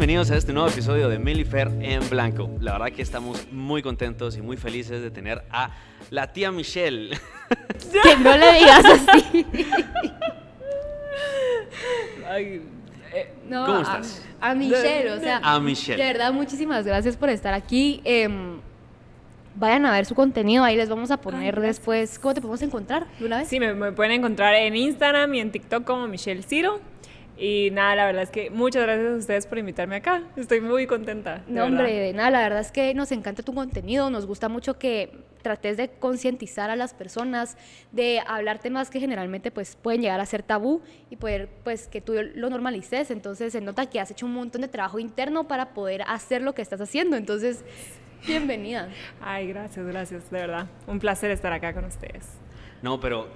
bienvenidos a este nuevo episodio de Melifer en Blanco. La verdad que estamos muy contentos y muy felices de tener a la tía Michelle. Que no le digas así. eh, No, ¿Cómo a- estás? A, Michelle, o sea. A Michelle. De verdad, muchísimas gracias por estar aquí. Em, vayan a ver su contenido, ahí les vamos a poner después. ¿Cómo te podemos encontrar de una vez? Sí, me, me pueden encontrar en Instagram y en TikTok como Michelle Ciro. Y nada, la verdad es que muchas gracias a ustedes por invitarme acá. Estoy muy contenta. de No, verdad. hombre, de nada, la verdad es que nos encanta tu contenido, nos gusta mucho que trates de concientizar a las personas, de hablar temas que generalmente pues pueden llegar a ser tabú y poder pues que tú lo normalices, entonces se nota que has hecho un montón de trabajo interno para poder hacer lo que estás haciendo, entonces bienvenida. Ay, gracias, gracias, de verdad. Un placer estar acá con ustedes. No, pero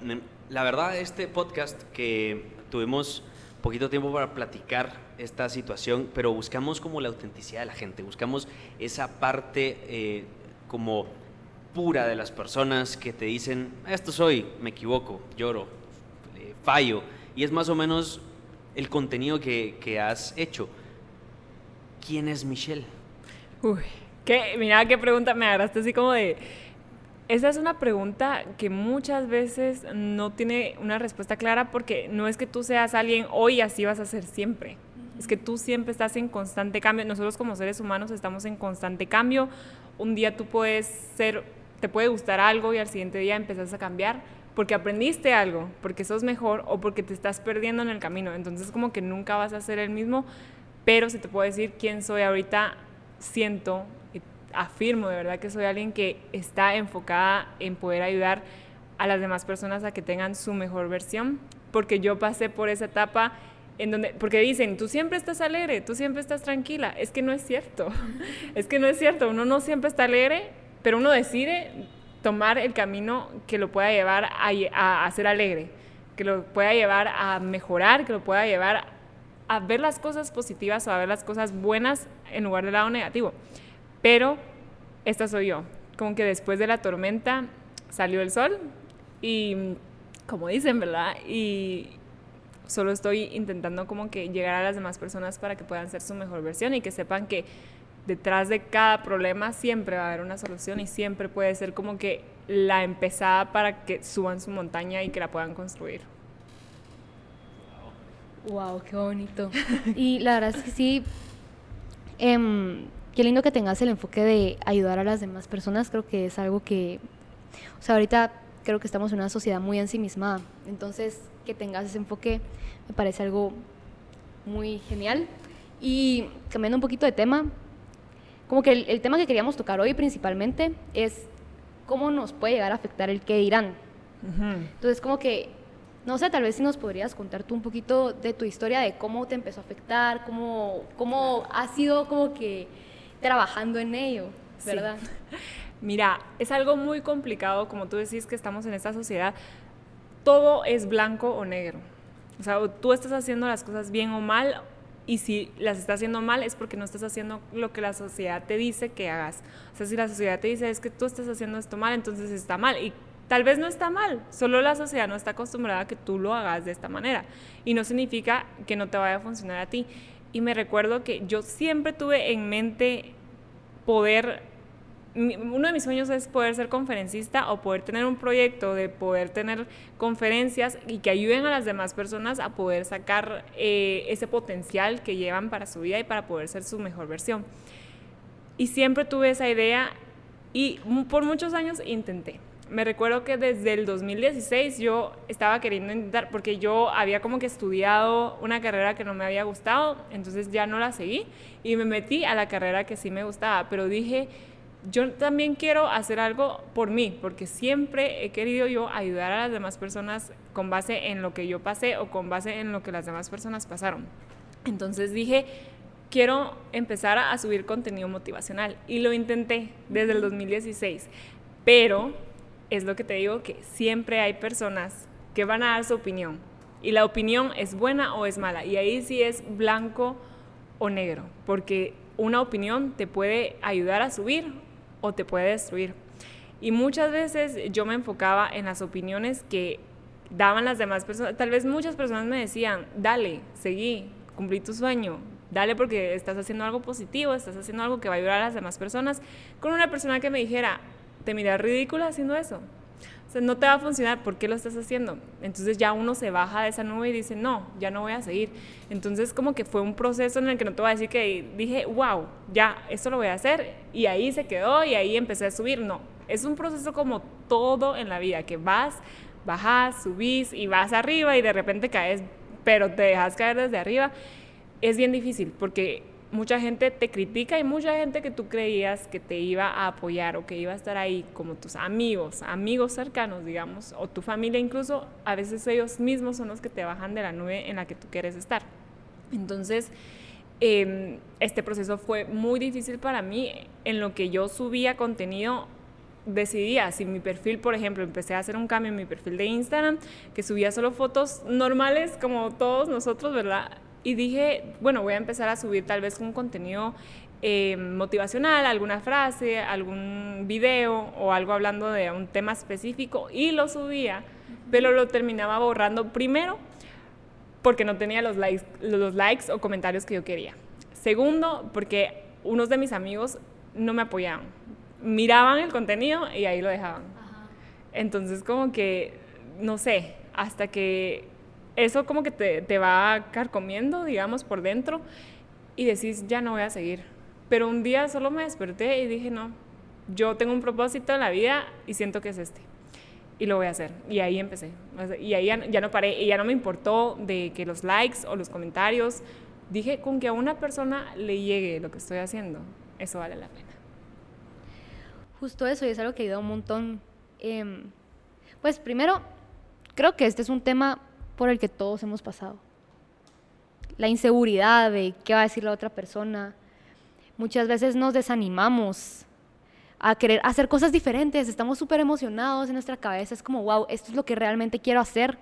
la verdad este podcast que tuvimos poquito tiempo para platicar esta situación, pero buscamos como la autenticidad de la gente, buscamos esa parte eh, como pura de las personas que te dicen, esto soy, me equivoco, lloro, eh, fallo, y es más o menos el contenido que, que has hecho. ¿Quién es Michelle? Uy, qué, mira qué pregunta me agarraste así como de... Esa es una pregunta que muchas veces no tiene una respuesta clara porque no es que tú seas alguien hoy así vas a ser siempre. Es que tú siempre estás en constante cambio. Nosotros como seres humanos estamos en constante cambio. Un día tú puedes ser, te puede gustar algo y al siguiente día empezás a cambiar porque aprendiste algo, porque sos mejor o porque te estás perdiendo en el camino. Entonces como que nunca vas a ser el mismo, pero si te puedo decir quién soy ahorita, siento afirmo de verdad que soy alguien que está enfocada en poder ayudar a las demás personas a que tengan su mejor versión, porque yo pasé por esa etapa en donde, porque dicen, tú siempre estás alegre, tú siempre estás tranquila, es que no es cierto, es que no es cierto, uno no siempre está alegre, pero uno decide tomar el camino que lo pueda llevar a, a, a ser alegre, que lo pueda llevar a mejorar, que lo pueda llevar a ver las cosas positivas o a ver las cosas buenas en lugar del lado negativo. Pero esta soy yo, como que después de la tormenta salió el sol y como dicen, ¿verdad? Y solo estoy intentando como que llegar a las demás personas para que puedan ser su mejor versión y que sepan que detrás de cada problema siempre va a haber una solución y siempre puede ser como que la empezada para que suban su montaña y que la puedan construir. Wow, qué bonito. Y la verdad es que sí, em, qué lindo que tengas el enfoque de ayudar a las demás personas. Creo que es algo que, o sea, ahorita creo que estamos en una sociedad muy ensimismada. Entonces, que tengas ese enfoque me parece algo muy genial. Y cambiando un poquito de tema, como que el, el tema que queríamos tocar hoy principalmente es cómo nos puede llegar a afectar el qué dirán. Entonces, como que, no sé, tal vez si nos podrías contar tú un poquito de tu historia, de cómo te empezó a afectar, cómo, cómo has sido como que trabajando en ello, Sí. ¿verdad? Mira, es algo muy complicado, como tú decís que estamos en esta sociedad, todo es blanco o negro. O sea, o tú estás haciendo las cosas bien o mal, y si las estás haciendo mal es porque no estás haciendo lo que la sociedad te dice que hagas. O sea, si la sociedad te dice es que tú estás haciendo esto mal, entonces está mal. Y tal vez no está mal, solo la sociedad no está acostumbrada a que tú lo hagas de esta manera. Y no significa que no te vaya a funcionar a ti. Y me recuerdo que yo siempre tuve en mente poder uno de mis sueños es poder ser conferencista o poder tener un proyecto de poder tener conferencias y que ayuden a las demás personas a poder sacar eh, ese potencial que llevan para su vida y para poder ser su mejor versión. Y siempre tuve esa idea y por muchos años intenté. Me recuerdo que desde el 2016 yo estaba queriendo intentar, porque yo había como que estudiado una carrera que no me había gustado, entonces ya no la seguí y me metí a la carrera que sí me gustaba, pero dije, yo también quiero hacer algo por mí, porque siempre he querido yo ayudar a las demás personas con base en lo que yo pasé o con base en lo que las demás personas pasaron. Entonces dije, quiero empezar a subir contenido motivacional y lo intenté desde el 2016, pero es lo que te digo que siempre hay personas que van a dar su opinión. Y la opinión es buena o es mala. Y ahí sí es blanco o negro, porque una opinión te puede ayudar a subir o te puede destruir. Y muchas veces yo me enfocaba en las opiniones que daban las demás personas. Tal vez muchas personas me decían, dale, seguí, cumplí tu sueño, dale porque estás haciendo algo positivo, estás haciendo algo que va a ayudar a las demás personas, con una persona que me dijera, te miras ridícula haciendo eso. O sea, no te va a funcionar, ¿por qué lo estás haciendo? Entonces ya uno se baja de esa nube y dice, no, ya no voy a seguir. Entonces como que fue un proceso en el que no te voy a decir que dije, wow, ya, esto lo voy a hacer y ahí se quedó y ahí empecé a subir. No, es un proceso como todo en la vida, que vas, bajas, subís y vas arriba y de repente caes, pero te dejas caer desde arriba. Es bien difícil porque mucha gente te critica y mucha gente que tú creías que te iba a apoyar o que iba a estar ahí, como tus amigos, amigos cercanos, digamos, o tu familia incluso, a veces ellos mismos son los que te bajan de la nube en la que tú quieres estar. Entonces, em, este proceso fue muy difícil para mí. En lo que yo subía contenido, decidía si mi perfil, por ejemplo, empecé a hacer un cambio en mi perfil de Instagram, que subía solo fotos normales como todos nosotros, ¿verdad? Y dije, bueno, voy a empezar a subir tal vez un contenido eh, motivacional, alguna frase, algún video o algo hablando de un tema específico y lo subía, pero lo terminaba borrando primero porque no tenía los likes, los likes o comentarios que yo quería. Segundo, porque unos de mis amigos no me apoyaban. Miraban el contenido y ahí lo dejaban. Entonces como que, no sé, hasta que eso como que te, te va carcomiendo, digamos, por dentro y decís, ya no voy a seguir. Pero un día solo me desperté y dije, no, yo tengo un propósito en la vida y siento que es este. Y lo voy a hacer. Y ahí empecé. Y ahí ya, no paré. Y ya no me importó de que los likes o los comentarios. Dije, con que a una persona le llegue lo que estoy haciendo, eso vale la pena. Justo eso, y es algo que ayuda un montón. Em, pues primero, creo que este es un tema por el que todos hemos pasado. La inseguridad de qué va a decir la otra persona. Muchas veces nos desanimamos a querer hacer cosas diferentes, estamos súper emocionados en nuestra cabeza, es como, wow, esto es lo que realmente quiero hacer.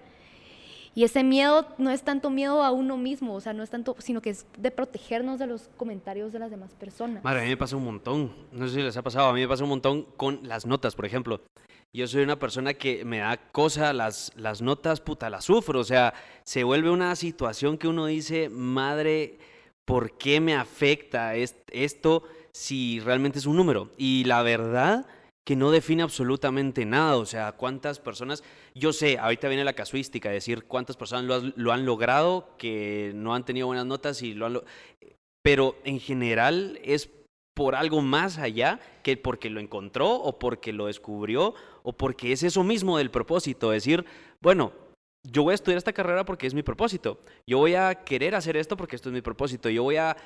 Y ese miedo no es tanto miedo a uno mismo, o sea, no es tanto, sino que es de protegernos de los comentarios de las demás personas. Madre, a mí me pasa un montón, no sé si les ha pasado, a mí me pasa un montón con las notas, por ejemplo. Yo soy una persona que me da cosa, las, las notas, puta, las sufro. O sea, se vuelve una situación que uno dice, madre, ¿por qué me afecta esto si realmente es un número? Y la verdad que no define absolutamente nada. O sea, cuántas personas, yo sé, ahorita viene la casuística, decir cuántas personas lo, han logrado, que no han tenido buenas notas y lo han... pero en general es por algo más allá que porque lo encontró o porque lo descubrió o porque es eso mismo del propósito, decir, bueno, yo voy a estudiar esta carrera porque es mi propósito, yo voy a querer hacer esto porque esto es mi propósito, yo voy a...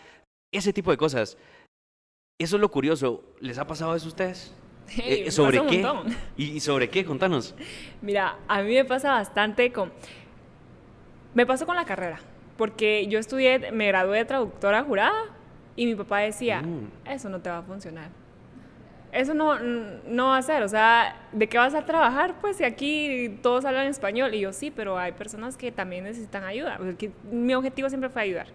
ese tipo de cosas. Eso es lo curioso. ¿Les ha pasado eso a ustedes? Eh, ¿Sobre qué? ¿Y sobre qué? Contanos. Mira, a mí me pasa bastante con... Me pasó con la carrera, porque yo estudié, me gradué de traductora jurada y mi papá decía, mm. eso no te va a funcionar. Eso no, no va a ser, o sea, ¿de qué vas a trabajar? Pues si aquí todos hablan español. Y yo sí, pero hay personas que también necesitan ayuda. mi objetivo siempre fue ayudar.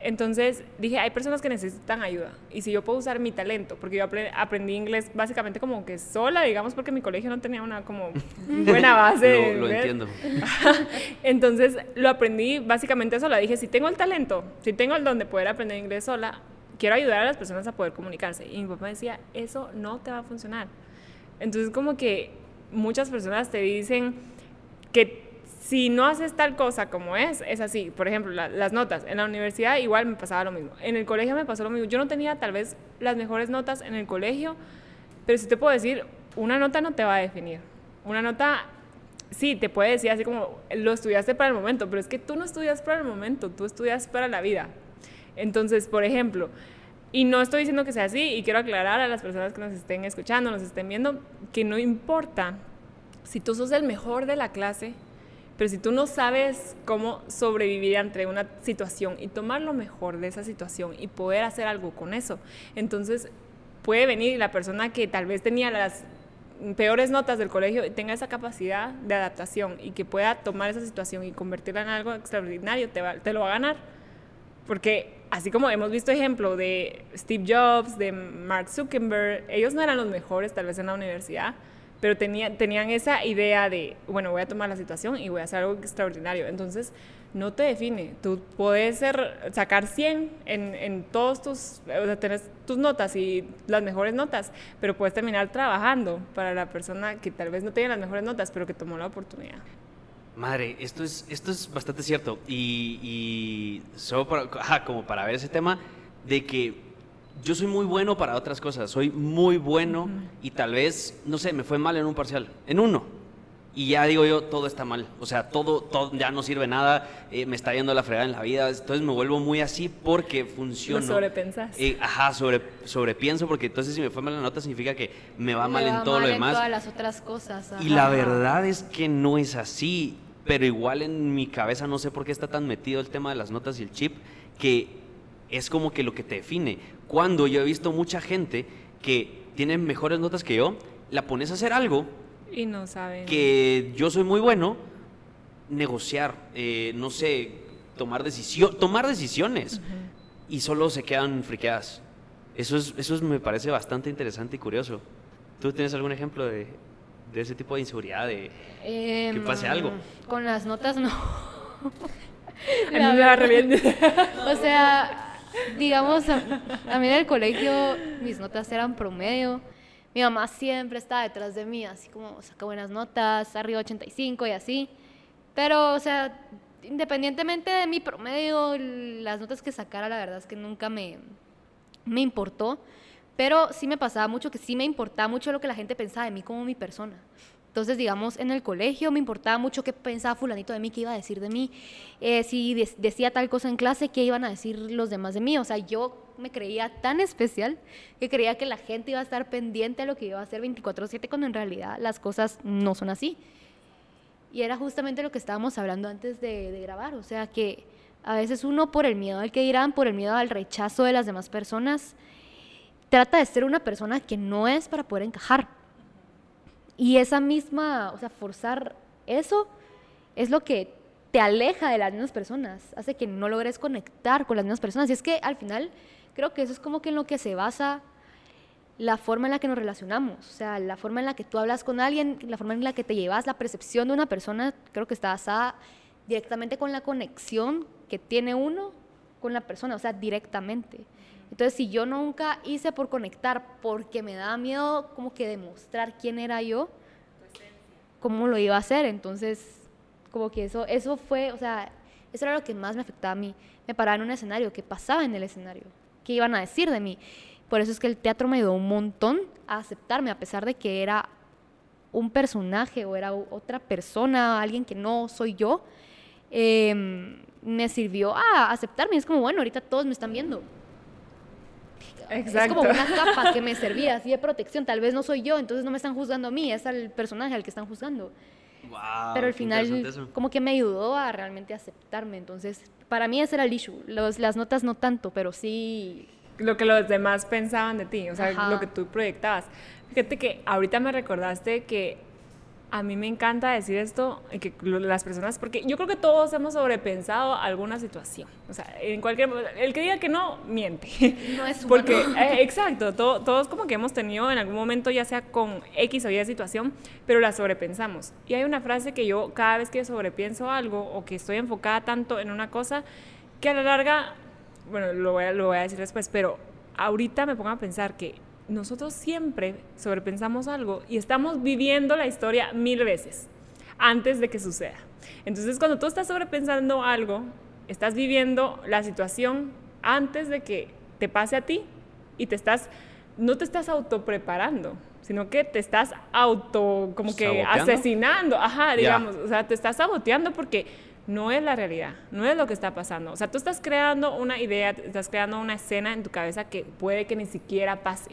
Entonces dije, hay personas que necesitan ayuda. Y si yo puedo usar mi talento, porque yo aprendí inglés básicamente como que sola, digamos, porque mi colegio no tenía una como buena base. lo, lo entiendo. Entonces lo aprendí básicamente sola. Dije, si tengo el talento, si tengo el don de poder aprender inglés sola, quiero ayudar a las personas a poder comunicarse. Y mi papá decía, eso no te va a funcionar. Entonces como que muchas personas te dicen que si no haces tal cosa como es, es así. Por ejemplo, las notas. En la universidad igual me pasaba lo mismo. En el colegio me pasó lo mismo. Yo no tenía tal vez las mejores notas en el colegio, pero si te puedo decir, una nota no te va a definir. Una nota, sí, te puede decir así como, lo estudiaste para el momento, pero es que tú no estudias para el momento, tú estudias para la vida. Entonces, por ejemplo, y no estoy diciendo que sea así, y quiero aclarar a las personas que nos estén escuchando, nos estén viendo, que no importa si tú sos el mejor de la clase, pero si tú no sabes cómo sobrevivir ante una situación y tomar lo mejor de esa situación y poder hacer algo con eso, entonces puede venir la persona que tal vez tenía las peores notas del colegio y tenga esa capacidad de adaptación y que pueda tomar esa situación y convertirla en algo extraordinario, te, te lo va a ganar. Porque así como hemos visto ejemplo de Steve Jobs, de Mark Zuckerberg, ellos no eran los mejores tal vez en la universidad, pero tenía, tenían esa idea de, bueno, voy a tomar la situación y voy a hacer algo extraordinario. Entonces, no te define. Tú puedes sacar 100 en, todos tus, o sea, tenés tus notas y las mejores notas, pero puedes terminar trabajando para la persona que tal vez no tenga las mejores notas, pero que tomó la oportunidad. Madre, esto es, esto es bastante cierto. Y, y solo para, como para ver ese tema de que yo soy muy bueno para otras cosas, soy muy bueno y tal vez, no sé, me fue mal en un parcial, en uno. Y ya digo yo, todo está mal. O sea, todo, todo ya no sirve nada, eh, me está yendo la fregada en la vida. Entonces me vuelvo muy así porque funciona. Sobrepensas. Eh, ajá, sobre, sobrepienso porque entonces si me fue mal la nota significa que me va mal en todo lo demás. En todas las otras cosas. Y la verdad es que no es así. Pero igual en mi cabeza no sé por qué está tan metido el tema de las notas y el chip que es como que lo que te define. Cuando yo he visto mucha gente que tiene mejores notas que yo, la pones a hacer algo. Y no saben. Que yo soy muy bueno, negociar, eh, no sé, tomar, decisión, tomar decisiones. Y solo se quedan friqueadas. Eso, es, eso me parece bastante interesante y curioso. ¿Tú tienes algún ejemplo de, de ese tipo de inseguridad, de que em, pase algo? Con las notas no. a mí me o sea, digamos, a, mí en el colegio mis notas eran promedio. Mi mamá siempre estaba detrás de mí, así como saca buenas notas, arriba 85 y así. Pero, o sea, independientemente de mi promedio, las notas que sacara, la verdad es que nunca me, me importó. Pero sí me pasaba mucho que sí me importaba mucho lo que la gente pensaba de mí como mi persona. Entonces, digamos, en el colegio me importaba mucho qué pensaba fulanito de mí, qué iba a decir de mí, eh, si decía tal cosa en clase, qué iban a decir los demás de mí. O sea, yo me creía tan especial que creía que la gente iba a estar pendiente de lo que iba a hacer 24/7 cuando en realidad las cosas no son así. Y era justamente lo que estábamos hablando antes de, de grabar. O sea, que a veces uno por el miedo al que dirán, por el miedo al rechazo de las demás personas, trata de ser una persona que no es para poder encajar y esa misma, o sea, forzar eso es lo que te aleja de las mismas personas, hace que no logres conectar con las mismas personas. Y es que al final creo que eso es como que en lo que se basa la forma en la que nos relacionamos, o sea, la forma en la que tú hablas con alguien, la forma en la que te llevas, la percepción de una persona, creo que está basada directamente con la conexión que tiene uno con la persona, o sea, directamente. Entonces, si yo nunca hice por conectar porque me daba miedo como que demostrar quién era yo, ¿cómo lo iba a hacer? Entonces, como que eso, eso fue, o sea, eso era lo que más me afectaba a mí. Me paraba en un escenario, ¿qué pasaba en el escenario? ¿Qué iban a decir de mí? Por eso es que el teatro me ayudó un montón a aceptarme, a pesar de que era un personaje o era otra persona, alguien que no soy yo, em, me sirvió a aceptarme. Es como, bueno, ahorita todos me están viendo es como una capa que me servía así de protección. Tal vez no soy yo, entonces no me están juzgando a mí, es al personaje al que están juzgando. Pero al final como que me ayudó a realmente aceptarme. Entonces, para mí ese era el issue. Los, las notas no tanto, pero sí... Lo que los demás pensaban de ti, o sea, lo que tú proyectabas. Fíjate que ahorita me recordaste que a mí me encanta decir esto, que las personas, porque yo creo que todos hemos sobrepensado alguna situación. O sea, en cualquier, el que diga que no, miente. No es humano. Porque, eh, exacto, todos como que hemos tenido en algún momento, ya sea con X o Y situación, pero la sobrepensamos. Y hay una frase que yo cada vez que sobrepienso algo o que estoy enfocada tanto en una cosa, que a la larga, bueno, lo voy a, lo voy a decir después, pero ahorita me pongo a pensar que nosotros siempre sobrepensamos algo y estamos viviendo la historia mil veces antes de que suceda. Entonces, cuando tú estás sobrepensando algo, estás viviendo la situación antes de que te pase a ti y te estás no te estás autopreparando, sino que te estás auto como que asesinando, ajá, digamos, o sea, te estás saboteando porque no es la realidad, no es lo que está pasando. O sea, tú estás creando una idea, estás creando una escena en tu cabeza que puede que ni siquiera pase.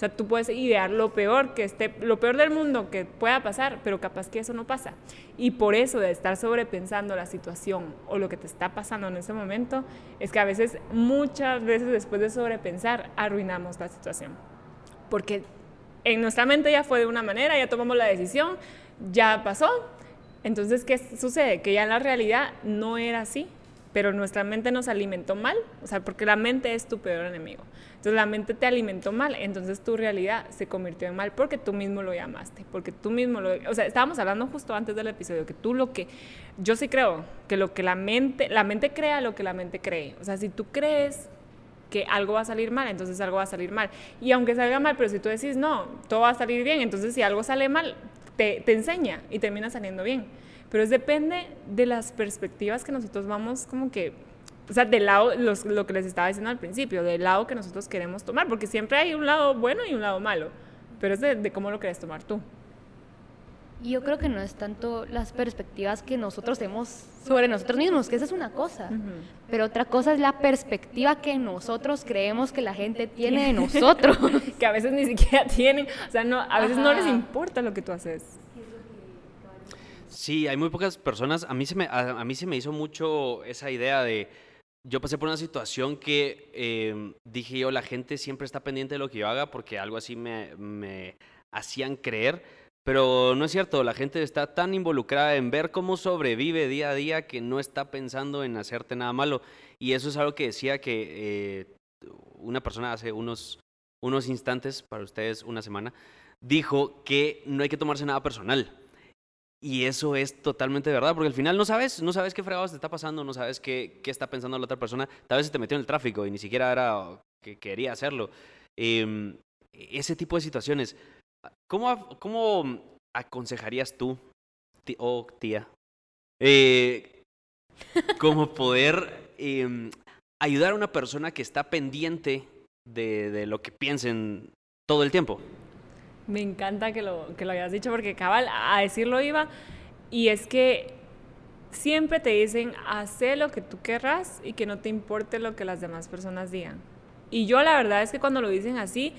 Sea, tú puedes idear lo peor que esté, lo peor del mundo que pueda pasar, pero capaz que eso no pasa. Y por eso de estar sobrepensando la situación o lo que te está pasando en ese momento, es que a veces, muchas veces después de sobrepensar, arruinamos la situación. Porque en nuestra mente ya fue de una manera, ya tomamos la decisión, ya pasó. Entonces, ¿qué sucede? Que ya en la realidad no era así. Pero nuestra mente nos alimentó mal, o sea, porque la mente es tu peor enemigo. Entonces la mente te alimentó mal, entonces tu realidad se convirtió en mal porque tú mismo lo llamaste, porque tú mismo lo... O sea, estábamos hablando justo antes del episodio, que tú lo que... Yo sí creo que lo que la mente... La mente crea lo que la mente cree. O sea, si tú crees que algo va a salir mal, entonces algo va a salir mal. Y aunque salga mal, pero si tú decís, no, todo va a salir bien, entonces si algo sale mal, te, te enseña y termina saliendo bien. Pero es depende de las perspectivas que nosotros vamos como que, o sea, del lado, lo que les estaba diciendo al principio, del lado que nosotros queremos tomar, porque siempre hay un lado bueno y un lado malo, pero es de, cómo lo quieres tomar tú. Yo creo que no es tanto las perspectivas que nosotros tenemos sobre nosotros mismos, que esa es una cosa, pero otra cosa es la perspectiva que nosotros creemos que la gente tiene de nosotros. que a veces ni siquiera tienen, o sea, no, a veces no les importa lo que tú haces. Sí, hay muy pocas personas. A mí se me, a, mí se me hizo mucho esa idea de. Yo pasé por una situación que em, dije yo, la gente siempre está pendiente de lo que yo haga porque algo así me, me hacían creer. Pero no es cierto, la gente está tan involucrada en ver cómo sobrevive día a día que no está pensando en hacerte nada malo. Y eso es algo que decía que eh, una persona hace unos, unos instantes, para ustedes una semana, dijo que no hay que tomarse nada personal. Y eso es totalmente verdad, porque al final no sabes, no sabes qué fregados te está pasando, no sabes qué, qué está pensando la otra persona. Tal vez se te metió en el tráfico y ni siquiera era que quería hacerlo. Em, ese tipo de situaciones. ¿Cómo, cómo aconsejarías tú, o oh, tía, eh, cómo poder em, ayudar a una persona que está pendiente de, de lo que piensen todo el tiempo? Me encanta que lo, que lo hayas dicho porque cabal, a decirlo iba. Y es que siempre te dicen, haz lo que tú querrás y que no te importe lo que las demás personas digan. Y yo la verdad es que cuando lo dicen así,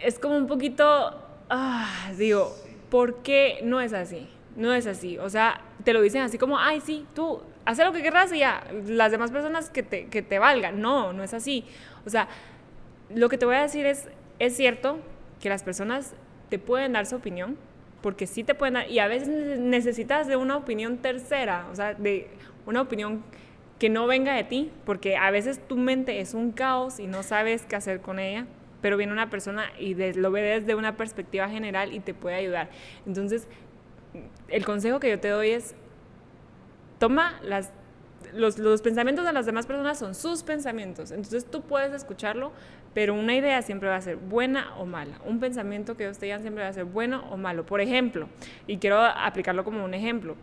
es como un poquito, ah, digo, ¿por qué no es así? No es así. O sea, te lo dicen así como, ay, sí, tú, haz lo que querrás y ya, las demás personas que te, que te valgan. No, no es así. O sea, lo que te voy a decir es, es cierto que las personas te pueden dar su opinión, porque sí te pueden dar, y a veces necesitas de una opinión tercera, o sea, de una opinión que no venga de ti, porque a veces tu mente es un caos y no sabes qué hacer con ella, pero viene una persona y lo ve desde una perspectiva general y te puede ayudar. Entonces, el consejo que yo te doy es, toma las los, los, pensamientos de las demás personas son sus pensamientos. Entonces tú puedes escucharlo, pero una idea siempre va a ser buena o mala. Un pensamiento que usted digan siempre va a ser bueno o malo. Por ejemplo, y quiero aplicarlo como un ejemplo,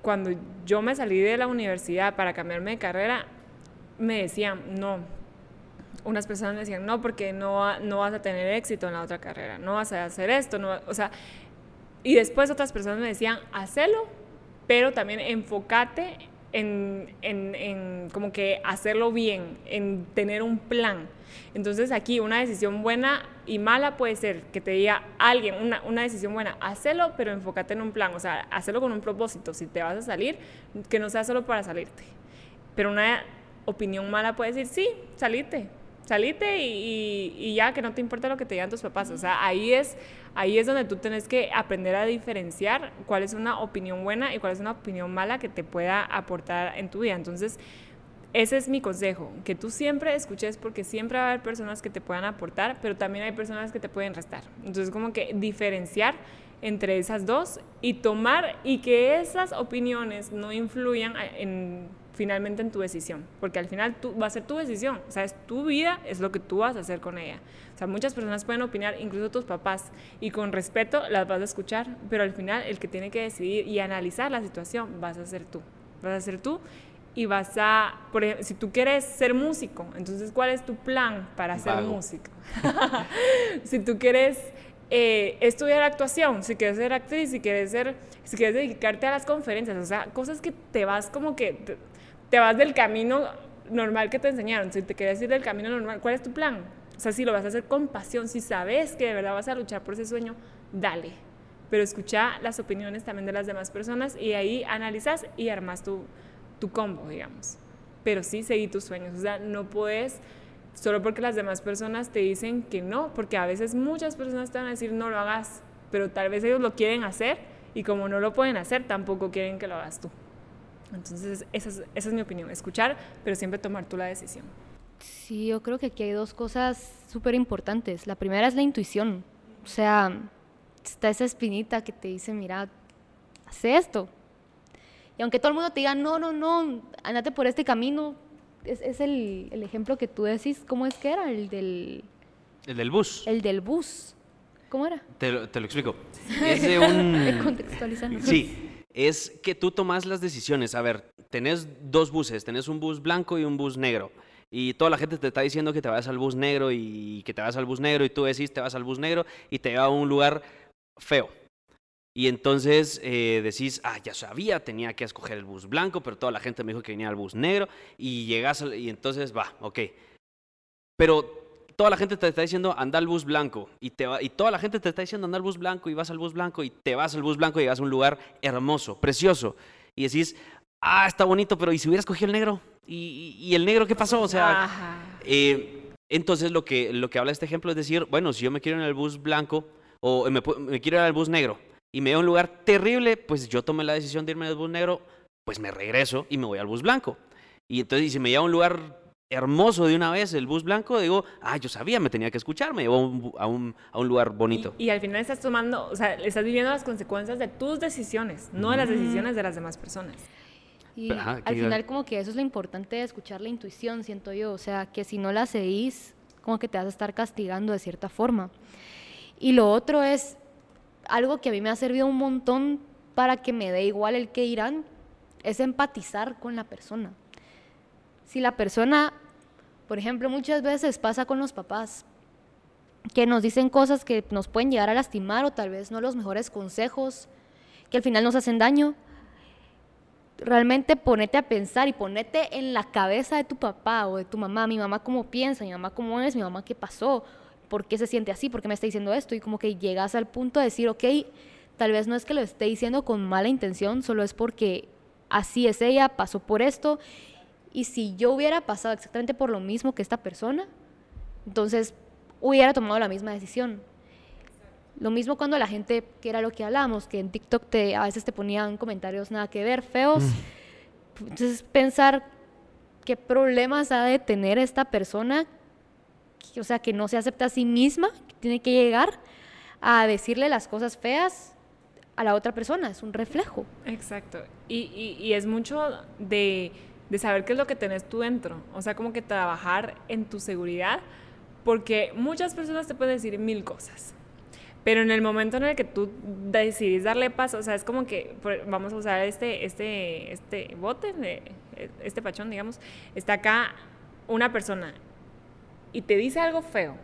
cuando yo me salí de la universidad para cambiarme de carrera, me decían, no. Unas personas me decían, no, porque no, no vas a tener éxito en la otra carrera, no vas a hacer esto, no, o sea, y después otras personas me decían, hacelo, pero también enfócate en, en, en, como que hacerlo bien, en tener un plan. Entonces aquí una decisión buena y mala puede ser que te diga alguien, una, una decisión buena, hacelo, pero enfócate en un plan, o sea, hacelo con un propósito. Si te vas a salir, que no sea solo para salirte. Pero una opinión mala puede decir, sí, salite, salite y, y, ya que no te importa lo que te digan tus papás. O sea, ahí es, ahí es donde tú tienes que aprender a diferenciar cuál es una opinión buena y cuál es una opinión mala que te pueda aportar en tu vida. Entonces, ese es mi consejo, que tú siempre escuches porque siempre va a haber personas que te puedan aportar, pero también hay personas que te pueden restar. Entonces, como que diferenciar entre esas dos y tomar y que esas opiniones no influyan en, finalmente en tu decisión, porque al final tú, va a ser tu decisión, o sea, es tu vida, es lo que tú vas a hacer con ella. O sea, muchas personas pueden opinar, incluso tus papás, y con respeto las vas a escuchar, pero al final el que tiene que decidir y analizar la situación vas a ser tú, vas a ser tú y vas a, por ejemplo, si tú quieres ser músico, entonces ¿cuál es tu plan para ser músico? si tú quieres eh, estudiar actuación, si quieres ser actriz, si quieres, ser, si quieres dedicarte a las conferencias, o sea, cosas que te vas como que, te, vas del camino normal que te enseñaron, si te quieres ir del camino normal, ¿cuál es tu plan? O sea, si lo vas a hacer con pasión, si sabes que de verdad vas a luchar por ese sueño, dale. Pero escucha las opiniones también de las demás personas y ahí analizas y armas tu, tu combo, digamos. Pero sí seguí tus sueños. O sea, no puedes solo porque las demás personas te dicen que no, porque a veces muchas personas te van a decir no lo hagas, pero tal vez ellos lo quieren hacer y como no lo pueden hacer, tampoco quieren que lo hagas tú. Entonces, esa es, esa es mi opinión, escuchar, pero siempre tomar tú la decisión. Sí, yo creo que aquí hay dos cosas súper importantes. La primera es la intuición. O sea, está esa espinita que te dice, mira, hace esto. Y aunque todo el mundo te diga, no, no, no, andate por este camino, es, es el, el, ejemplo que tú decís, ¿cómo es que era? El del... El del bus. El del bus. ¿Cómo era? Te lo, te lo explico. Es de un... Contextualizando. Sí, es que tú tomas las decisiones. A ver, tenés dos buses, tenés un bus blanco y un bus negro. Y toda la gente te está diciendo que te vas al bus negro y que te vas al bus negro y tú decís te vas al bus negro y te va a un lugar feo. Y entonces eh, decís, ah, ya sabía, tenía que escoger el bus blanco, pero toda la gente me dijo que venía al bus negro y llegas y entonces va, ok. Pero toda la gente te está diciendo anda al bus blanco y, te va, y toda la gente te está diciendo anda al bus blanco y vas al bus blanco y te vas al bus blanco y llegas a un lugar hermoso, precioso. Y decís, ah, está bonito, pero ¿y si hubieras cogido el negro? ¿Y, y el negro qué pasó? O sea, eh, entonces lo que, lo que habla este ejemplo es decir, bueno, si yo me quiero ir en el bus blanco o me, me quiero ir al bus negro y me veo un lugar terrible, pues yo tomé la decisión de irme al bus negro, pues me regreso y me voy al bus blanco. Y entonces, y si me lleva a un lugar hermoso de una vez el bus blanco, digo, ah, yo sabía, me tenía que escuchar, me llevó a un, a un lugar bonito. Y, y, al final estás tomando, o sea, estás viviendo las consecuencias de tus decisiones, no de las decisiones de las demás personas. Y Ajá, al final como que eso es lo importante de escuchar la intuición, siento yo, o sea, que si no la seguís, como que te vas a estar castigando de cierta forma. Y lo otro es algo que a mí me ha servido un montón para que me dé igual el que irán, es empatizar con la persona. Si la persona, por ejemplo, muchas veces pasa con los papás, que nos dicen cosas que nos pueden llegar a lastimar o tal vez no los mejores consejos, que al final nos hacen daño. Realmente ponete a pensar y ponete en la cabeza de tu papá o de tu mamá, mi mamá cómo piensa, mi mamá cómo es, mi mamá qué pasó, por qué se siente así, por qué me está diciendo esto, y como que llegas al punto de decir, ok, tal vez no es que lo esté diciendo con mala intención, solo es porque así es ella, pasó por esto, y si yo hubiera pasado exactamente por lo mismo que esta persona, entonces hubiera tomado la misma decisión. Lo mismo cuando la gente, que era lo que hablamos, que en TikTok te, a veces te ponían comentarios nada que ver, feos. Mm. Entonces pensar qué problemas ha de tener esta persona o sea, que no se acepta a sí misma, que tiene que llegar a decirle las cosas feas a la otra persona, es un reflejo. Exacto, y, y, es mucho de, de, saber qué es lo que tenés tú dentro, o sea, como que trabajar en tu seguridad, porque muchas personas te pueden decir mil cosas, pero en el momento en el que tú decidís darle paso, o sea, es como que vamos a usar este, este, este bote, este pachón, digamos, está acá una persona y te dice algo feo,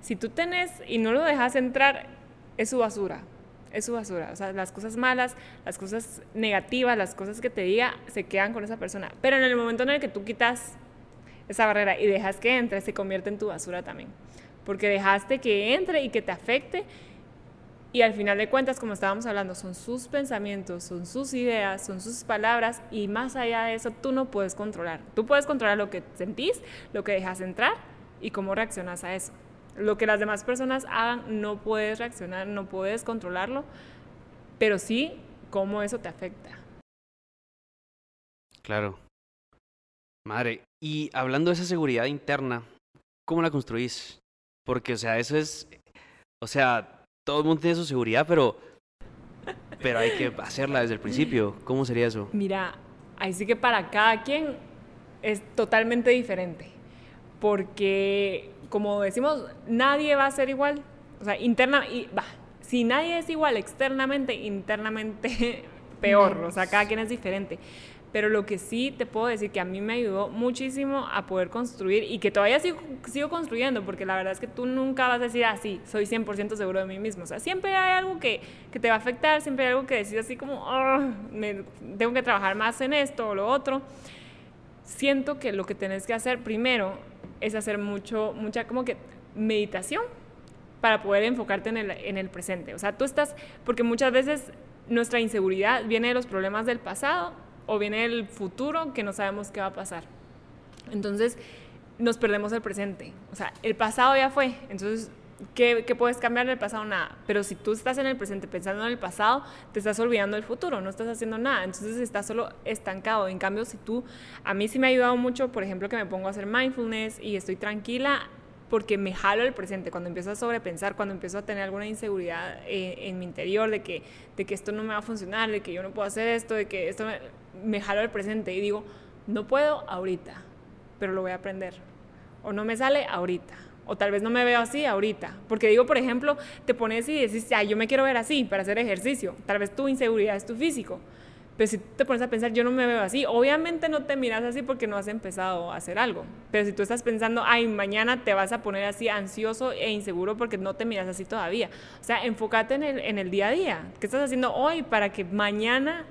si tú tenés y no lo dejas entrar, es su basura. Es su basura. O sea, las cosas malas, las cosas negativas, las cosas que te diga, se quedan con esa persona. Pero en el momento en el que tú quitas esa barrera y dejas que entre, se convierte en tu basura también. Porque dejaste que entre y que te afecte. Y al final de cuentas, como estábamos hablando, son sus pensamientos, son sus ideas, son sus palabras. Y más allá de eso, tú no puedes controlar. Tú puedes controlar lo que sentís, lo que dejas entrar y cómo reaccionas a eso. Lo que las demás personas hagan no puedes reaccionar, no puedes controlarlo, pero sí cómo eso te afecta. Claro. Madre, y hablando de esa seguridad interna, ¿cómo la construís? Porque, o sea, eso es, o sea, todo el mundo tiene su seguridad, pero, pero hay que hacerla desde el principio. ¿Cómo sería eso? Mira, ahí sí que para cada quien es totalmente diferente porque, como decimos, nadie va a ser igual. O sea, interna, y, va, si nadie es igual externamente, internamente peor. O sea, cada quien es diferente. Pero lo que sí te puedo decir que a mí me ayudó muchísimo a poder construir y que todavía sigo, sigo construyendo, porque la verdad es que tú nunca vas a decir así, ah, soy 100% seguro de mí mismo. O sea, siempre hay algo que, que te va a afectar, siempre hay algo que decir así como, oh, me, tengo que trabajar más en esto o lo otro. Siento que lo que tenés que hacer primero es hacer mucho, mucha como que meditación para poder enfocarte en el, en el presente. O sea, tú estás, porque muchas veces nuestra inseguridad viene de los problemas del pasado o viene del futuro que no sabemos qué va a pasar. Entonces, nos perdemos el presente. O sea, el pasado ya fue. Entonces, ¿qué, ¿qué, puedes cambiar del pasado? Nada. Pero si tú estás en el presente pensando en el pasado, te estás olvidando del futuro, no estás haciendo nada. Entonces estás solo estancado. En cambio, si tú, a mí sí me ha ayudado mucho, por ejemplo, que me pongo a hacer mindfulness y estoy tranquila porque me jalo el presente. Cuando empiezo a sobrepensar, cuando empiezo a tener alguna inseguridad eh, en mi interior de que, de que esto no me va a funcionar, de que yo no puedo hacer esto, de que esto me, me jalo el presente y digo, no puedo ahorita, pero lo voy a aprender. O no me sale ahorita o tal vez no me veo así ahorita. Porque digo, por ejemplo, te pones y dices, ay, yo me quiero ver así para hacer ejercicio. Tal vez tu inseguridad es tu físico. Pero si te pones a pensar, yo no me veo así, obviamente no te miras así porque no has empezado a hacer algo. Pero si tú estás pensando, ay, mañana te vas a poner así ansioso e inseguro porque no te miras así todavía. O sea, enfócate en el, en el día a día. ¿Qué estás haciendo hoy para que mañana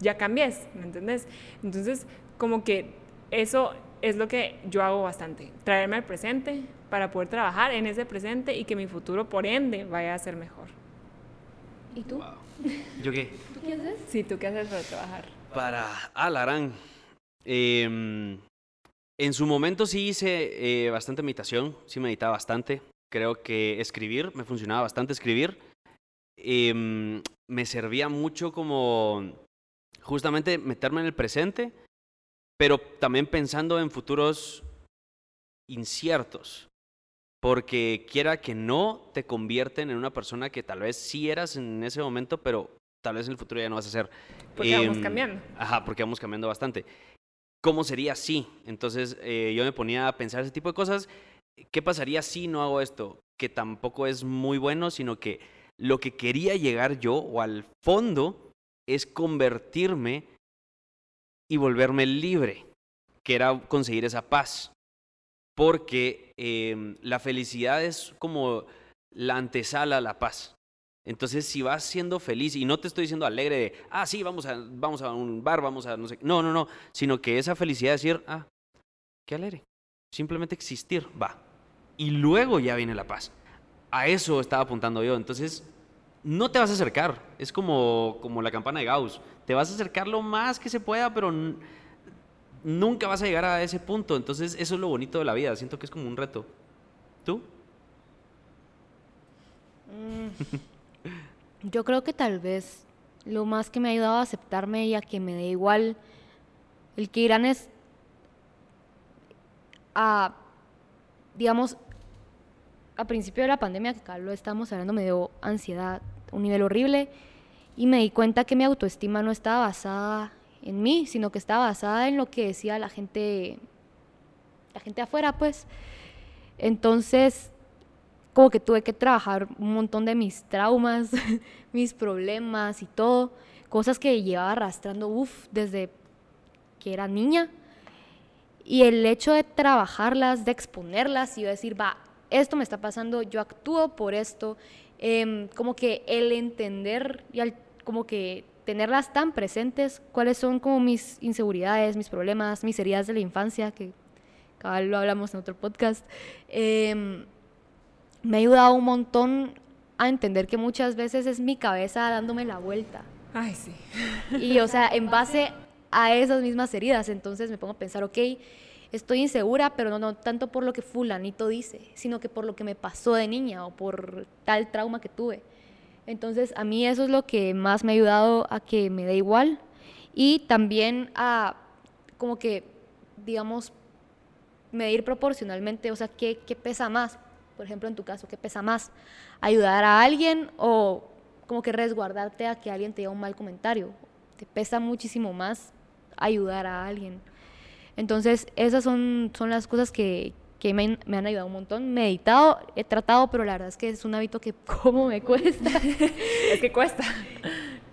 ya cambies? ¿Me entendés? Entonces, como que eso es lo que yo hago bastante. Traerme al presente, para poder trabajar en ese presente y que mi futuro, por ende, vaya a ser mejor. ¿Y tú? ¿Yo qué? ¿Tú qué haces? Sí, ¿tú qué haces para trabajar? Para Alarán. Em, en su momento sí hice eh, bastante meditación, sí meditaba bastante. Creo que escribir, me funcionaba bastante escribir. Em, me servía mucho como justamente meterme en el presente, pero también pensando en futuros inciertos porque quiera que no te convierten en una persona que tal vez sí eras en ese momento, pero tal vez en el futuro ya no vas a ser. Porque vamos em, cambiando. Ajá, porque vamos cambiando bastante. ¿Cómo sería si? Entonces eh, yo me ponía a pensar ese tipo de cosas. ¿Qué pasaría si no hago esto? Que tampoco es muy bueno, sino que lo que quería llegar yo, o al fondo, es convertirme y volverme libre, que era conseguir esa paz porque em, la felicidad es como la antesala a la paz. Entonces, si vas siendo feliz, y no te estoy diciendo alegre de, ah, sí, vamos a, vamos a un bar, vamos a no sé, no, no, no, sino que esa felicidad es decir, ah, qué alegre, simplemente existir, va. Y luego ya viene la paz. A eso estaba apuntando yo. Entonces, no te vas a acercar, es como, como la campana de Gauss, te vas a acercar lo más que se pueda, pero nunca vas a llegar a ese punto. Entonces, eso es lo bonito de la vida. Siento que es como un reto. ¿Tú? Mm, yo creo que tal vez lo más que me ha ayudado a aceptarme y a que me dé igual el que irán es a, digamos, a principio de la pandemia, que acá lo estamos hablando, me dio ansiedad, un nivel horrible, y me di cuenta que mi autoestima no estaba basada en mí, sino que estaba basada en lo que decía la gente, la gente afuera, pues. Entonces, como que tuve que trabajar un montón de mis traumas, mis problemas y todo, cosas que llevaba arrastrando, uff, desde que era niña. Y el hecho de trabajarlas, de exponerlas y decir, va, esto me está pasando, yo actúo por esto, em, como que el entender y al, como que tenerlas tan presentes, cuáles son como mis inseguridades, mis problemas, mis heridas de la infancia, que cada lo hablamos en otro podcast, em, me ha ayudado un montón a entender que muchas veces es mi cabeza dándome la vuelta. Ay, sí. Y, o sea, en base a esas mismas heridas, entonces me pongo a pensar, ok, estoy insegura, pero no, no tanto por lo que fulanito dice, sino que por lo que me pasó de niña o por tal trauma que tuve. Entonces, a mí eso es lo que más me ha ayudado a que me dé igual y también a como que, digamos, medir proporcionalmente, o sea, ¿qué, qué pesa más? Por ejemplo, en tu caso, ¿qué pesa más? ¿Ayudar a alguien o como que resguardarte a que alguien te diga un mal comentario? Te pesa muchísimo más ayudar a alguien. Entonces, esas son, son las cosas que, que me, han ayudado un montón. Meditado, he tratado, pero la verdad es que es un hábito que como me cuesta. es que cuesta.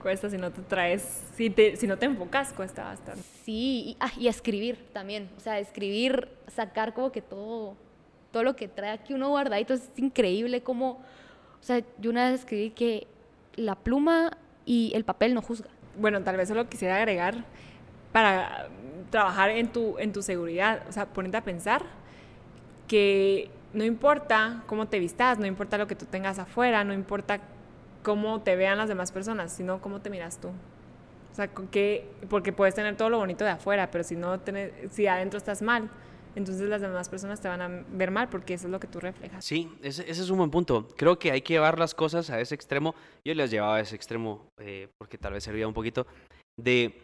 Cuesta si no te traes, si, te, si no te enfocas, cuesta bastante. Sí, y, ah, y escribir también. O sea, escribir, sacar como que todo, todo lo que trae aquí uno guardadito. Es increíble como, o sea, yo una vez escribí que la pluma y el papel no juzga. Bueno, tal vez solo quisiera agregar para trabajar en tu, en tu seguridad, o sea, ponerte a pensar que no importa cómo te vistas, no importa lo que tú tengas afuera, no importa cómo te vean las demás personas, sino cómo te miras tú. O sea, que, porque puedes tener todo lo bonito de afuera, pero si, no si adentro estás mal, entonces las demás personas te van a ver mal porque eso es lo que tú reflejas. Sí, ese, es un buen punto. Creo que hay que llevar las cosas a ese extremo. Yo las llevaba a ese extremo eh, porque tal vez servía un poquito de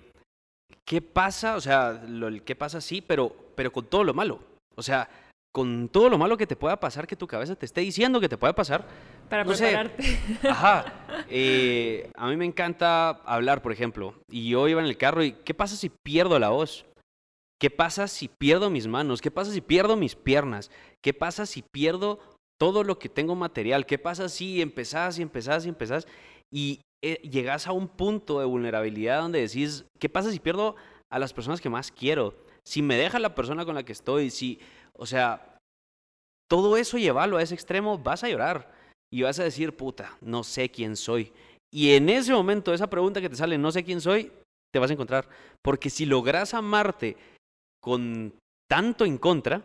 qué pasa, o sea, lo, el qué pasa sí, pero, pero con todo lo malo. O sea, con todo lo malo que te pueda pasar, que tu cabeza te esté diciendo que te pueda pasar. Para no sé. Ajá. Eh, a mí me encanta hablar, por ejemplo, y yo iba en el carro y ¿qué pasa si pierdo la voz? ¿Qué pasa si pierdo mis manos? ¿Qué pasa si pierdo mis piernas? ¿Qué pasa si pierdo todo lo que tengo material? ¿Qué pasa si empezás y empezás y empezás y eh, llegas a un punto de vulnerabilidad donde decís, ¿qué pasa si pierdo a las personas que más quiero? Si me deja la persona con la que estoy, si, o sea, todo eso llevarlo a ese extremo, vas a llorar y vas a decir, puta, no sé quién soy. Y en ese momento, esa pregunta que te sale, no sé quién soy, te vas a encontrar. Porque si logras amarte con tanto en contra,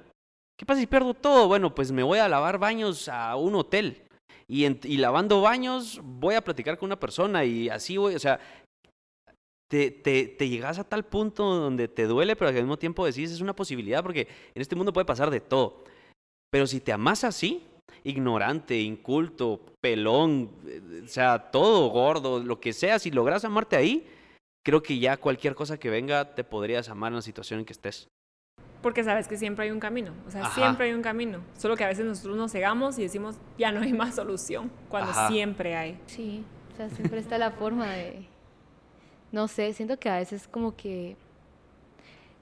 ¿qué pasa si pierdo todo? Bueno, pues me voy a lavar baños a un hotel. Y, y lavando baños voy a platicar con una persona y así voy, o sea, te, te, te llegas a tal punto donde te duele, pero al mismo tiempo decís, es una posibilidad porque en este mundo puede pasar de todo. Pero si te amas así, ignorante, inculto, pelón, eh, o sea, todo gordo, lo que sea, si logras amarte ahí, creo que ya cualquier cosa que venga te podrías amar en la situación en que estés. Porque sabes que siempre hay un camino. O sea, Ajá. siempre hay un camino. Solo que a veces nosotros nos cegamos y decimos, ya no hay más solución. Cuando Ajá. siempre hay. Sí, o sea, siempre está la forma de... No sé, siento que a veces como que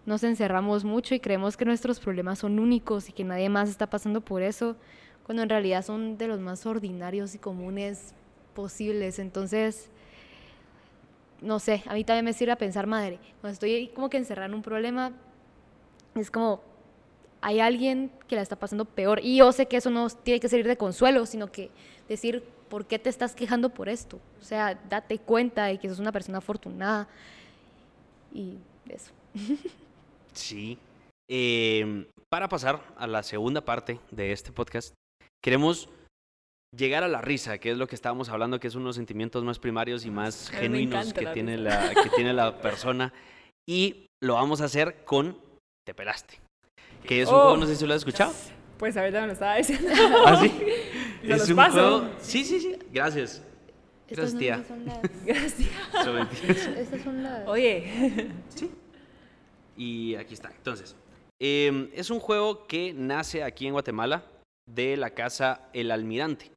nos encerramos mucho y creemos que nuestros problemas son únicos y que nadie más está pasando por eso, cuando en realidad son de los más ordinarios y comunes posibles. Entonces, no sé, a mí también me sirve a pensar, madre, cuando estoy ahí como que encerrada en un problema, es como, hay alguien que la está pasando peor. Y yo sé que eso no tiene que servir de consuelo, sino que decir, ¿por qué te estás quejando por esto? O sea, date cuenta de que sos una persona afortunada. Y eso. Sí. Eh, para pasar a la segunda parte de este podcast, queremos llegar a la risa, que es lo que estábamos hablando, que es uno de los sentimientos más primarios y más A mí me genuinos que la tiene, risa. la, que tiene la persona. Y lo vamos a hacer con Te pelaste. Que es un Oh. juego, no sé si lo has escuchado. Pues ahorita me lo estaba diciendo. ¿Ah, sí? Se es los un paso. juego. Sí, sí, sí. Gracias. Estas Gracias, no tía. son las... Gracias. Estas son las... Oye. Y aquí está. Entonces, eh, es un juego que nace aquí en Guatemala de la casa El Almirante.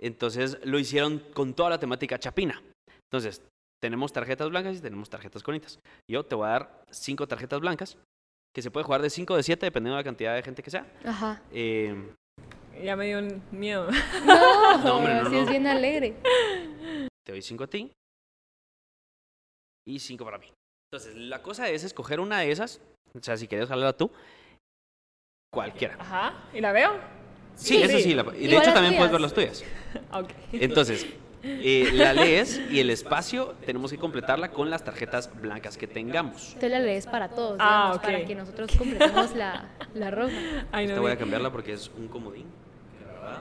Entonces, lo hicieron con toda la temática chapina. Entonces, tenemos tarjetas blancas y tenemos tarjetas conitas. Yo te voy a dar cinco tarjetas blancas, que se puede jugar de 5 o de 7, dependiendo de la cantidad de gente que sea. Ajá. Eh, Ya me dio un miedo. No, No, hombre, no, sí no. es bien alegre. te doy 5 a ti y 5 para mí. Entonces, la cosa es escoger una de esas. O sea, si quieres jalarla tú, cualquiera. Ajá. ¿Y la veo? Sí, Sí, eso sí. la- y de hecho también puedes ver las tuyas. Ok. Entonces, eh, la lees y el espacio tenemos que completarla con las tarjetas blancas que tengamos. Tú la lees para todos, Ah, para que nosotros completemos la, la roja. Ay, Esta voy a cambiarla porque es un comodín. Verdad,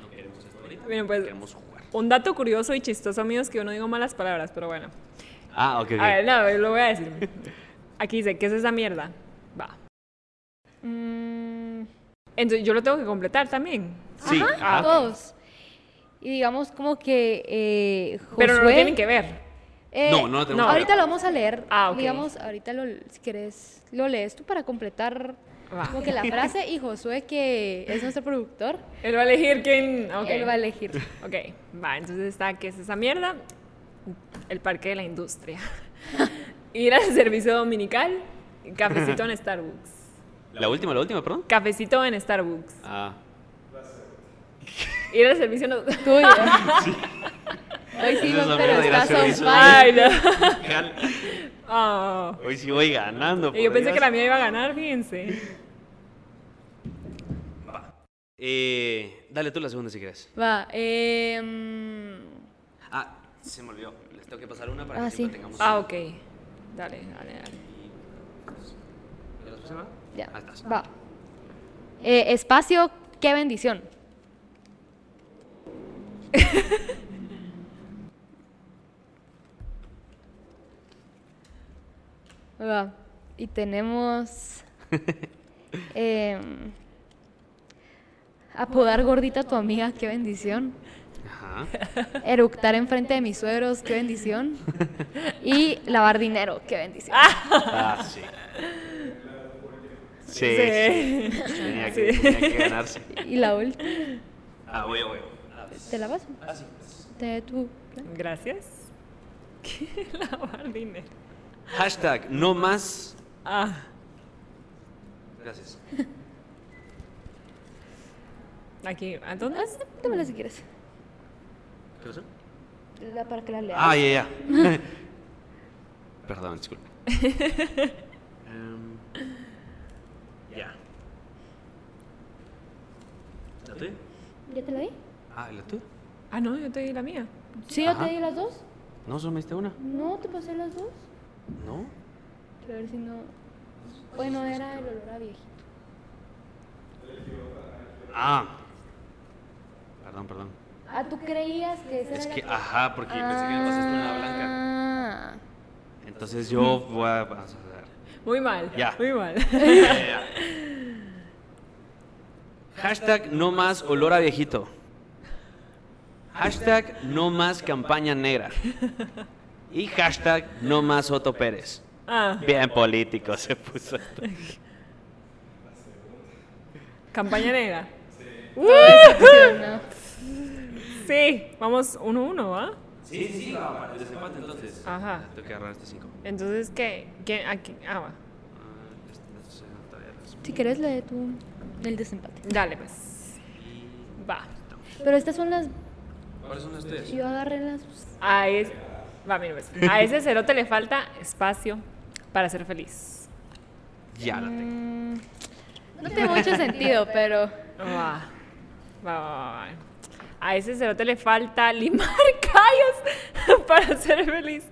no queremos esto ahorita. Bien, pues, Queremos jugar. Un dato curioso y chistoso es que yo no digo malas palabras, pero bueno. Ah, ok. A ver, no, lo voy a decir. Aquí dice, ¿qué es esa mierda? Va. Mm, Entonces, yo lo tengo que completar también. Sí, ajá, todos. Y digamos como que eh, Pero no lo tienen que ver. Eh, No, no lo tenemos no, Ahorita lo vamos a leer. Ah, ok. Digamos, ahorita lo, si quieres, lo lees tú para completar Va. como que la frase y Josué, que es nuestro productor, Él va a elegir quién. Ok. él va a elegir. Ok, va, entonces está, ¿qué es esa mierda? El parque de la industria. Ir al servicio dominical, cafecito en Starbucks. La última, la última, perdón. Cafecito en Starbucks. Ah, Ir al servicio no... Tuyo. Hoy sí, la pero estás on fire. No. Hoy sí voy ganando. Y yo pensé que la mía iba a ganar, fíjense. Eh, dale tú la segunda si quieres. Va, eh, mm, Ah, se me olvidó. Les tengo que pasar una para Ah, que sí. tengamos. Ah, ok. Dale, dale, dale. ¿Y la próxima? ya, Ahí estás. va. Eh, espacio, qué bendición. Va. Y tenemos Em, apodar gordita a tu amiga, qué bendición. Ajá. Eructar enfrente de mis suegros, qué bendición. Y lavar dinero, qué bendición. Ah, sí. Sí, Sí. sí. Tenía, que, tenía que ganarse. Y la última, Ah, voy, voy. ¿te la vas? Ah, sí. ¿Te tu Gracias. ¿Qué lavar dinero? Hashtag no más. Ah, Gracias. aquí, ¿a dónde? Ah, sí, Tómala si quieres. ¿Qué pasó? La para que la leas. Ah, ya, ya. Perdón, disculpe. Em, ya. ¿La tuya? ¿Ya te la di? Ah, ¿y la tuya? Ah, no, yo te di la mía. ¿Sí, yo te di las dos? ¿No solo me diste una? No, te pasé las dos. ¿No? A ver si no. Bueno, era el olor a viejito. Ah. Perdón, perdón. Ah, ¿tú creías que esa Es era que, la ajá, porque pensé que me pasaste una blanca. Ah. Entonces yo voy a... Vamos a ver. Muy mal. Ya. Muy mal. Hashtag no más olor a viejito. Hashtag no más campaña negra. Y hashtag no más Otto Pérez. Ah, Bien político se puso esto. campaña negra. Decepcionó. Sí, vamos uno a uno, ¿va? Sí, sí, va, el desempate entonces. Ajá. Tengo que agarrar este 5. Entonces, ¿qué? ¿Quién? Aquí. Ah, va. Si quieres, lee tú el desempate. Dale, pues. Va. Pero estas son las. ¿Cuáles son ustedes? Yo agarré las. A ese, va, mira, pues. A ese cerote le falta espacio para ser feliz. Ya la tengo. Mm, no tiene mucho sentido, pero. Va. Va, va, va, va. A ese cerote le falta limar callos para ser feliz.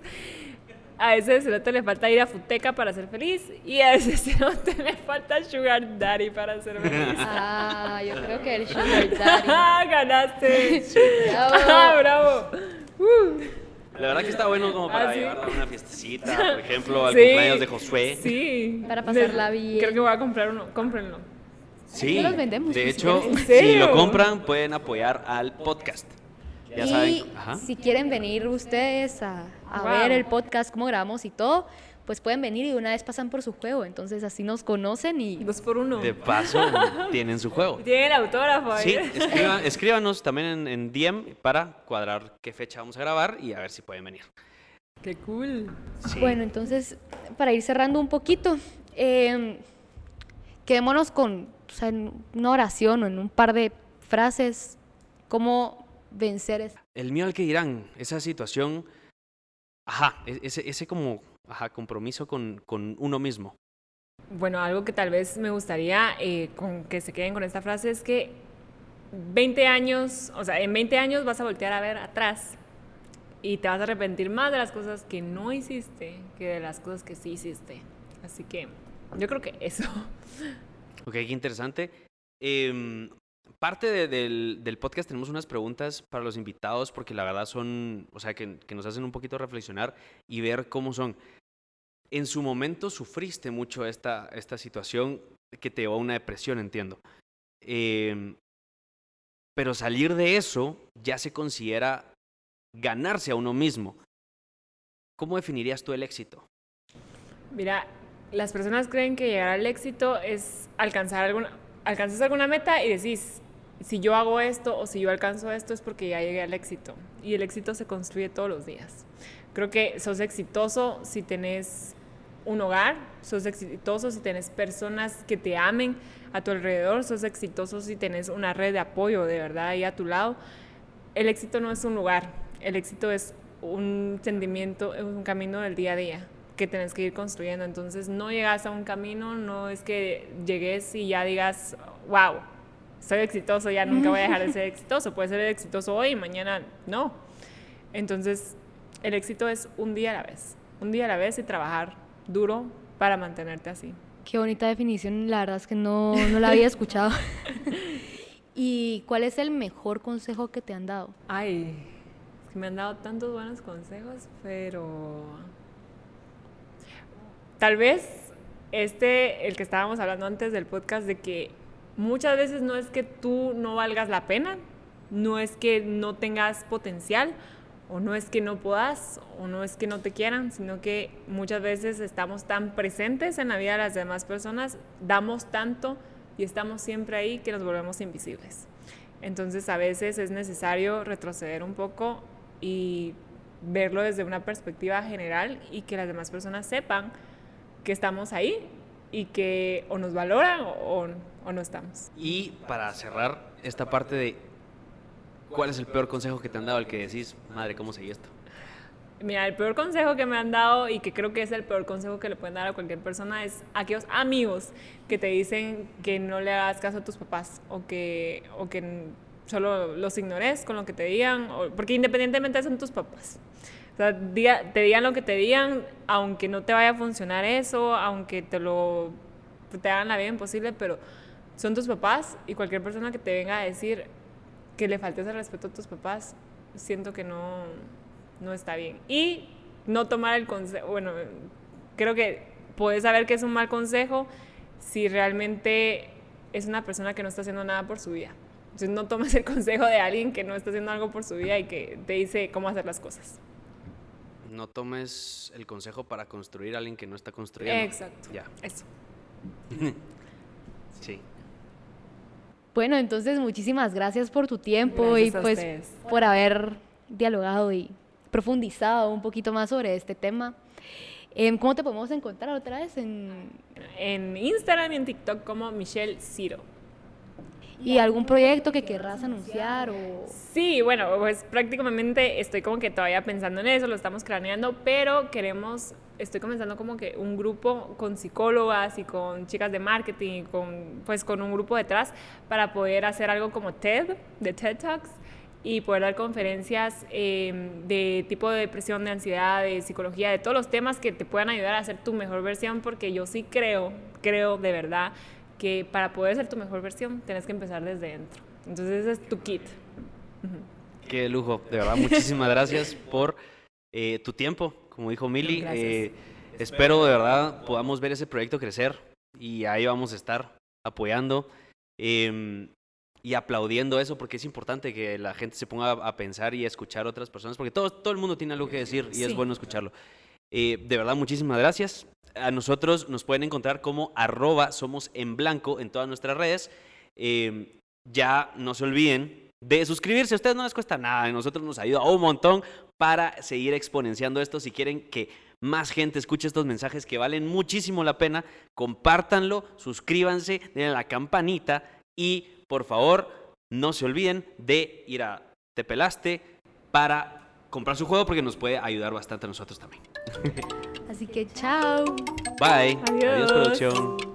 A ese cerote le falta ir a Futeca para ser feliz. Y a ese cerote le falta Sugar Daddy para ser feliz. Ah, yo creo que el Sugar Daddy. ¡Ganaste! Bravo. ¡Ah, bravo! Uh. La verdad que está bueno como para Ah, ¿sí? llevar a una fiestecita, por ejemplo, al Sí. cumpleaños de Josué. Sí. Para pasarla bien. Creo que voy a comprar uno. Cómprenlo. Sí, No los vendemos, de hecho, quieren. ¿En si lo compran pueden apoyar al podcast. Ya y saben, ajá. si quieren venir ustedes a, a Wow. ver el podcast, cómo grabamos y todo, pues pueden venir y de una vez pasan por su juego. Entonces así nos conocen y Dos por uno. De paso, tienen su juego. Tiene el autógrafo ahí. Sí, escriba- escríbanos también en, en DM para cuadrar qué fecha vamos a grabar y a ver si pueden venir. Qué cool. Sí. Bueno, entonces, para ir cerrando un poquito, eh, quedémonos con o sea, en una oración o en un par de frases, cómo vencer es- El mío al que dirán, esa situación, ajá, e- ese, ese como, ajá, compromiso con, con uno mismo. Bueno, algo que tal vez me gustaría eh, con que se queden con esta frase es que 20 años, o sea, en 20 años vas a voltear a ver atrás y te vas a arrepentir más de las cosas que no hiciste que de las cosas que sí hiciste. Así que yo creo que eso. Ok, qué interesante. Em, parte de- del, del podcast tenemos unas preguntas para los invitados porque la verdad son, o sea, que, que nos hacen un poquito reflexionar y ver cómo son. En su momento sufriste mucho esta, esta situación que te llevó a una depresión, entiendo. Em, pero salir de eso ya se considera ganarse a uno mismo. ¿Cómo definirías tú el éxito? Mira, las personas creen que llegar al éxito es alcanzar alguna, alcanzas alguna meta y decís, si yo hago esto o si yo alcanzo esto es porque ya llegué al éxito. Y el éxito se construye todos los días. Creo que sos exitoso si tenés un hogar, sos exitoso si tenés personas que te amen a tu alrededor, sos exitoso si tenés una red de apoyo de verdad ahí a tu lado. El éxito no es un lugar, el éxito es un sentimiento, es un camino del día a día que tenés que ir construyendo. Entonces no llegas a un camino, no es que llegues y ya digas, wow, soy exitoso, ya nunca voy a dejar de ser exitoso. Puede ser exitoso hoy mañana no. Entonces el éxito es un día a la vez, un día a la vez y trabajar duro para mantenerte así. Qué bonita definición, la verdad es que no, no la había escuchado. ¿Y cuál es el mejor consejo que te han dado? Ay, es que me han dado tantos buenos consejos, pero tal vez este, el que estábamos hablando antes del podcast, de que muchas veces no es que tú no valgas la pena, no es que no tengas potencial, o no es que no puedas, o no es que no te quieran, sino que muchas veces estamos tan presentes en la vida de las demás personas, damos tanto y estamos siempre ahí que nos volvemos invisibles. Entonces a veces es necesario retroceder un poco y verlo desde una perspectiva general y que las demás personas sepan que estamos ahí y que o nos valoran o, o no estamos. Y para cerrar esta parte de ¿Cuál es el peor consejo que te han dado el que decís, madre, ¿cómo seguí esto? Mira, el peor consejo que me han dado y que creo que es el peor consejo que le pueden dar a cualquier persona es aquellos amigos que te dicen que no le hagas caso a tus papás o que, o que solo los ignores con lo que te digan, porque independientemente son tus papás. O sea, te digan lo que te digan, aunque no te vaya a funcionar eso, aunque te lo te hagan la vida imposible, pero son tus papás y cualquier persona que te venga a decir que le faltes el respeto a tus papás, siento que no, no está bien. Y no tomar el consejo, bueno, creo que puedes saber que es un mal consejo si realmente es una persona que no está haciendo nada por su vida. Entonces no tomes el consejo de alguien que no está haciendo algo por su vida y que te dice cómo hacer las cosas. No tomes el consejo para construir a alguien que no está construyendo. Exacto. Ya. Eso. sí. Bueno, entonces muchísimas gracias por tu tiempo y pues por haber dialogado y profundizado un poquito más sobre este tema. Em, ¿Cómo te podemos encontrar otra vez? En, en Instagram y en TikTok como Michelle Ciro. ¿Y algún proyecto que querrás anunciar? O... Sí, bueno, pues prácticamente estoy como que todavía pensando en eso, lo estamos craneando, pero queremos, estoy comenzando como que un grupo con psicólogas y con chicas de marketing, con, pues con un grupo detrás para poder hacer algo como TED, de TED Talks, y poder dar conferencias em, de tipo de depresión, de ansiedad, de psicología, de todos los temas que te puedan ayudar a ser tu mejor versión, porque yo sí creo, creo de verdad que para poder ser tu mejor versión tienes que empezar desde dentro. Entonces ese es tu kit. Qué lujo, de verdad, muchísimas gracias por eh, tu tiempo, como dijo Mili. Eh, espero de verdad podamos ver ese proyecto crecer y ahí vamos a estar apoyando em, y aplaudiendo eso porque es importante que la gente se ponga a pensar y a escuchar a otras personas porque todo, todo el mundo tiene algo que decir y es bueno escucharlo. Eh, de verdad, muchísimas gracias a nosotros nos pueden encontrar como arroba somos en blanco en todas nuestras redes. Eh, ya no se olviden de suscribirse. A ustedes no les cuesta nada. A nosotros nos ayuda un montón para seguir exponenciando esto. Si quieren que más gente escuche estos mensajes que valen muchísimo la pena, compártanlo, suscríbanse, denle la campanita y por favor no se olviden de ir a Te Pelaste para comprar su juego porque nos puede ayudar bastante a nosotros también. Así que chao. Bye. Adiós, Adiós producción.